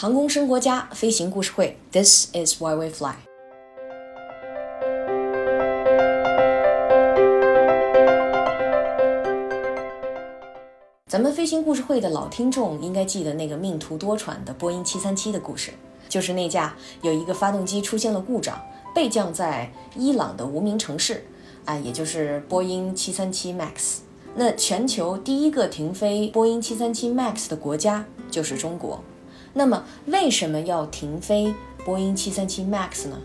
航空生活家飞行故事会，This is why we fly。咱们飞行故事会的老听众应该记得那个命途多舛的波音737的故事，就是那架有一个发动机出现了故障，备降在伊朗的无名城市，啊，也就是波音737 MAX。那全球第一个停飞波音737 MAX 的国家就是中国。那么为什么要停飞波音737 MAX 呢？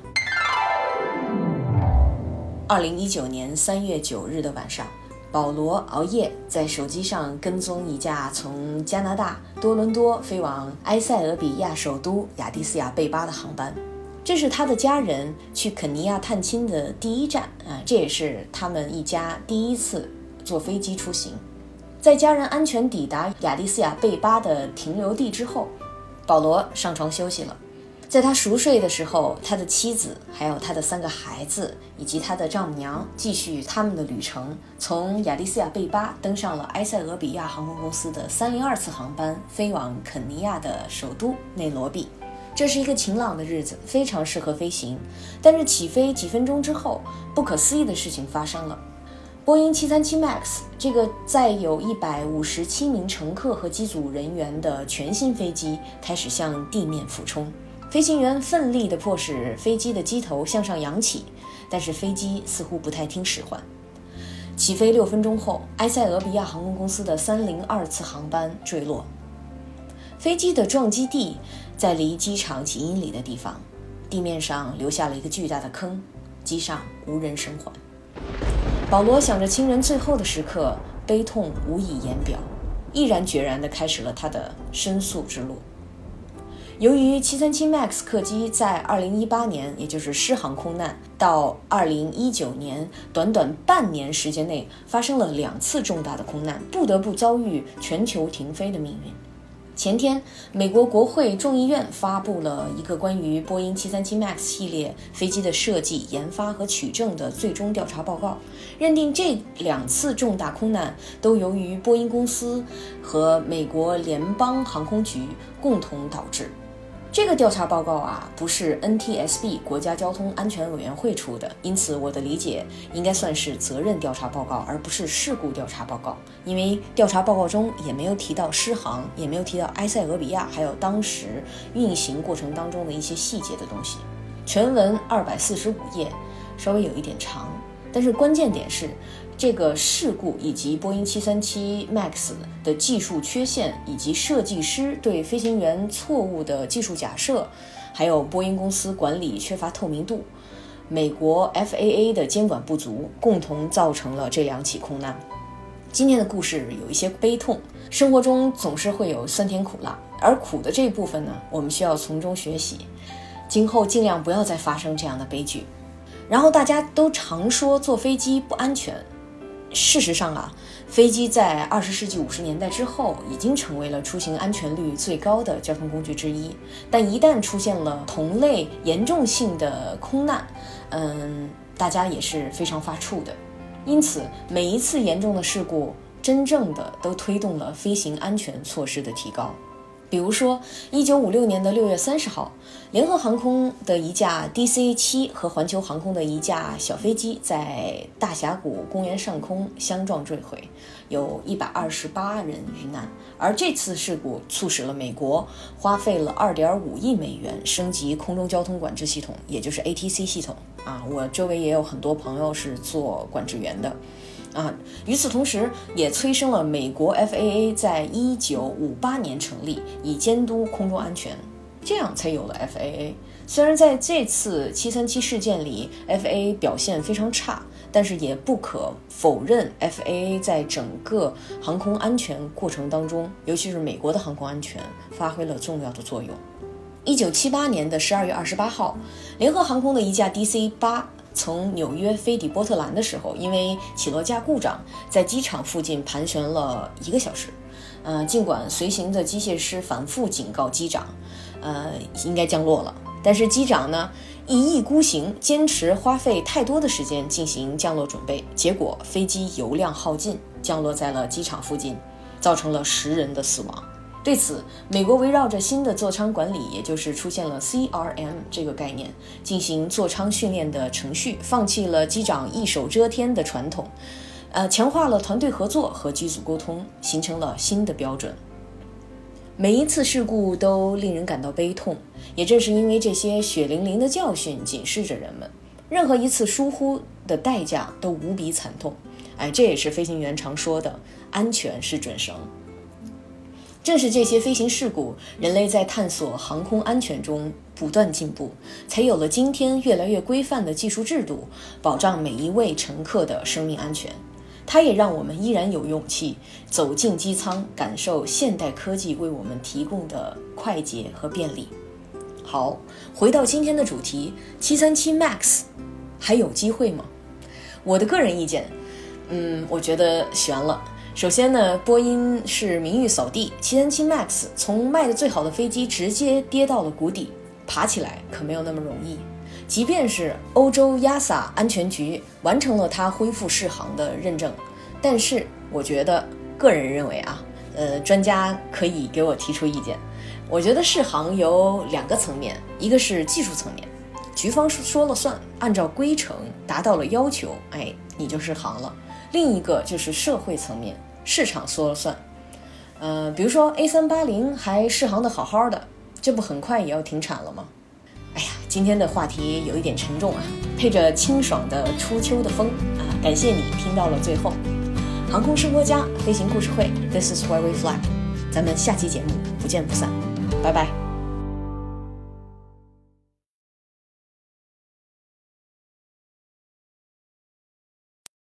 二零一九年三月九日的晚上，保罗熬夜在手机上跟踪一架从加拿大多伦多飞往埃塞俄比亚首都亚的斯亚贝巴的航班。这是他的家人去肯尼亚探亲的第一站啊，这也是他们一家第一次坐飞机出行。在家人安全抵达亚的斯亚贝巴的停留地之后。保罗上床休息了，在他熟睡的时候，他的妻子、还有他的三个孩子以及他的丈母娘继续他们的旅程，从亚的斯亚贝巴登上了埃塞俄比亚航空公司的三零二次航班，飞往肯尼亚的首都内罗毕。这是一个晴朗的日子，非常适合飞行。但是起飞几分钟之后，不可思议的事情发生了。波音737 MAX 这个载有一百五十七名乘客和机组人员的全新飞机开始向地面俯冲，飞行员奋力地迫使飞机的机头向上扬起，但是飞机似乎不太听使唤。起飞六分钟后，埃塞俄比亚航空公司的三零二次航班坠落，飞机的撞击地在离机场几英里的地方，地面上留下了一个巨大的坑，机上无人生还。保罗想着亲人最后的时刻，悲痛无以言表，毅然决然地开始了他的申诉之路。由于737 MAX 客机在2018年，也就是失航空难，到2019年短短半年时间内发生了两次重大的空难，不得不遭遇全球停飞的命运。前天，美国国会众议院发布了一个关于波音737 MAX 系列飞机的设计、研发和取证的最终调查报告，认定这两次重大空难都由于波音公司和美国联邦航空局共同导致。这个调查报告啊，不是 NTSB 国家交通安全委员会出的，因此我的理解应该算是责任调查报告，而不是事故调查报告。因为调查报告中也没有提到失航，也没有提到埃塞俄比亚，还有当时运行过程当中的一些细节的东西。全文二百四十五页，稍微有一点长，但是关键点是。这个事故以及波音737 MAX 的技术缺陷，以及设计师对飞行员错误的技术假设，还有波音公司管理缺乏透明度，美国 FAA 的监管不足，共同造成了这两起空难。今天的故事有一些悲痛，生活中总是会有酸甜苦辣，而苦的这一部分呢，我们需要从中学习，今后尽量不要再发生这样的悲剧。然后大家都常说坐飞机不安全。事实上啊，飞机在二十世纪五十年代之后已经成为了出行安全率最高的交通工具之一。但一旦出现了同类严重性的空难，嗯，大家也是非常发怵的。因此，每一次严重的事故，真正的都推动了飞行安全措施的提高。比如说，一九五六年的六月三十号，联合航空的一架 DC 七和环球航空的一架小飞机在大峡谷公园上空相撞坠毁，有一百二十八人遇难。而这次事故促使了美国花费了二点五亿美元升级空中交通管制系统，也就是 ATC 系统。啊，我周围也有很多朋友是做管制员的。啊，与此同时，也催生了美国 FAA 在一九五八年成立，以监督空中安全，这样才有了 FAA。虽然在这次737事件里，FAA 表现非常差，但是也不可否认 FAA 在整个航空安全过程当中，尤其是美国的航空安全，发挥了重要的作用。一九七八年的十二月二十八号，联合航空的一架 DC 八。从纽约飞抵波特兰的时候，因为起落架故障，在机场附近盘旋了一个小时。呃，尽管随行的机械师反复警告机长，呃，应该降落了，但是机长呢一意孤行，坚持花费太多的时间进行降落准备，结果飞机油量耗尽，降落在了机场附近，造成了十人的死亡。对此，美国围绕着新的座舱管理，也就是出现了 CRM 这个概念，进行座舱训练的程序，放弃了机长一手遮天的传统，呃，强化了团队合作和机组沟通，形成了新的标准。每一次事故都令人感到悲痛，也正是因为这些血淋淋的教训警示着人们，任何一次疏忽的代价都无比惨痛。哎，这也是飞行员常说的“安全是准绳”。正是这些飞行事故，人类在探索航空安全中不断进步，才有了今天越来越规范的技术制度，保障每一位乘客的生命安全。它也让我们依然有勇气走进机舱，感受现代科技为我们提供的快捷和便利。好，回到今天的主题，七三七 MAX 还有机会吗？我的个人意见，嗯，我觉得悬了。首先呢，波音是名誉扫地，737 MAX 从卖的最好的飞机直接跌到了谷底，爬起来可没有那么容易。即便是欧洲 EASA 安全局完成了它恢复试航的认证，但是我觉得个人认为啊，呃，专家可以给我提出意见。我觉得试航有两个层面，一个是技术层面，局方说了算，按照规程达到了要求，哎，你就试航了。另一个就是社会层面，市场说了算。呃，比如说 A 三八零还试航的好好的，这不很快也要停产了吗？哎呀，今天的话题有一点沉重啊，配着清爽的初秋的风啊，感谢你听到了最后。航空生活家飞行故事会，This is where we fly，咱们下期节目不见不散，拜拜。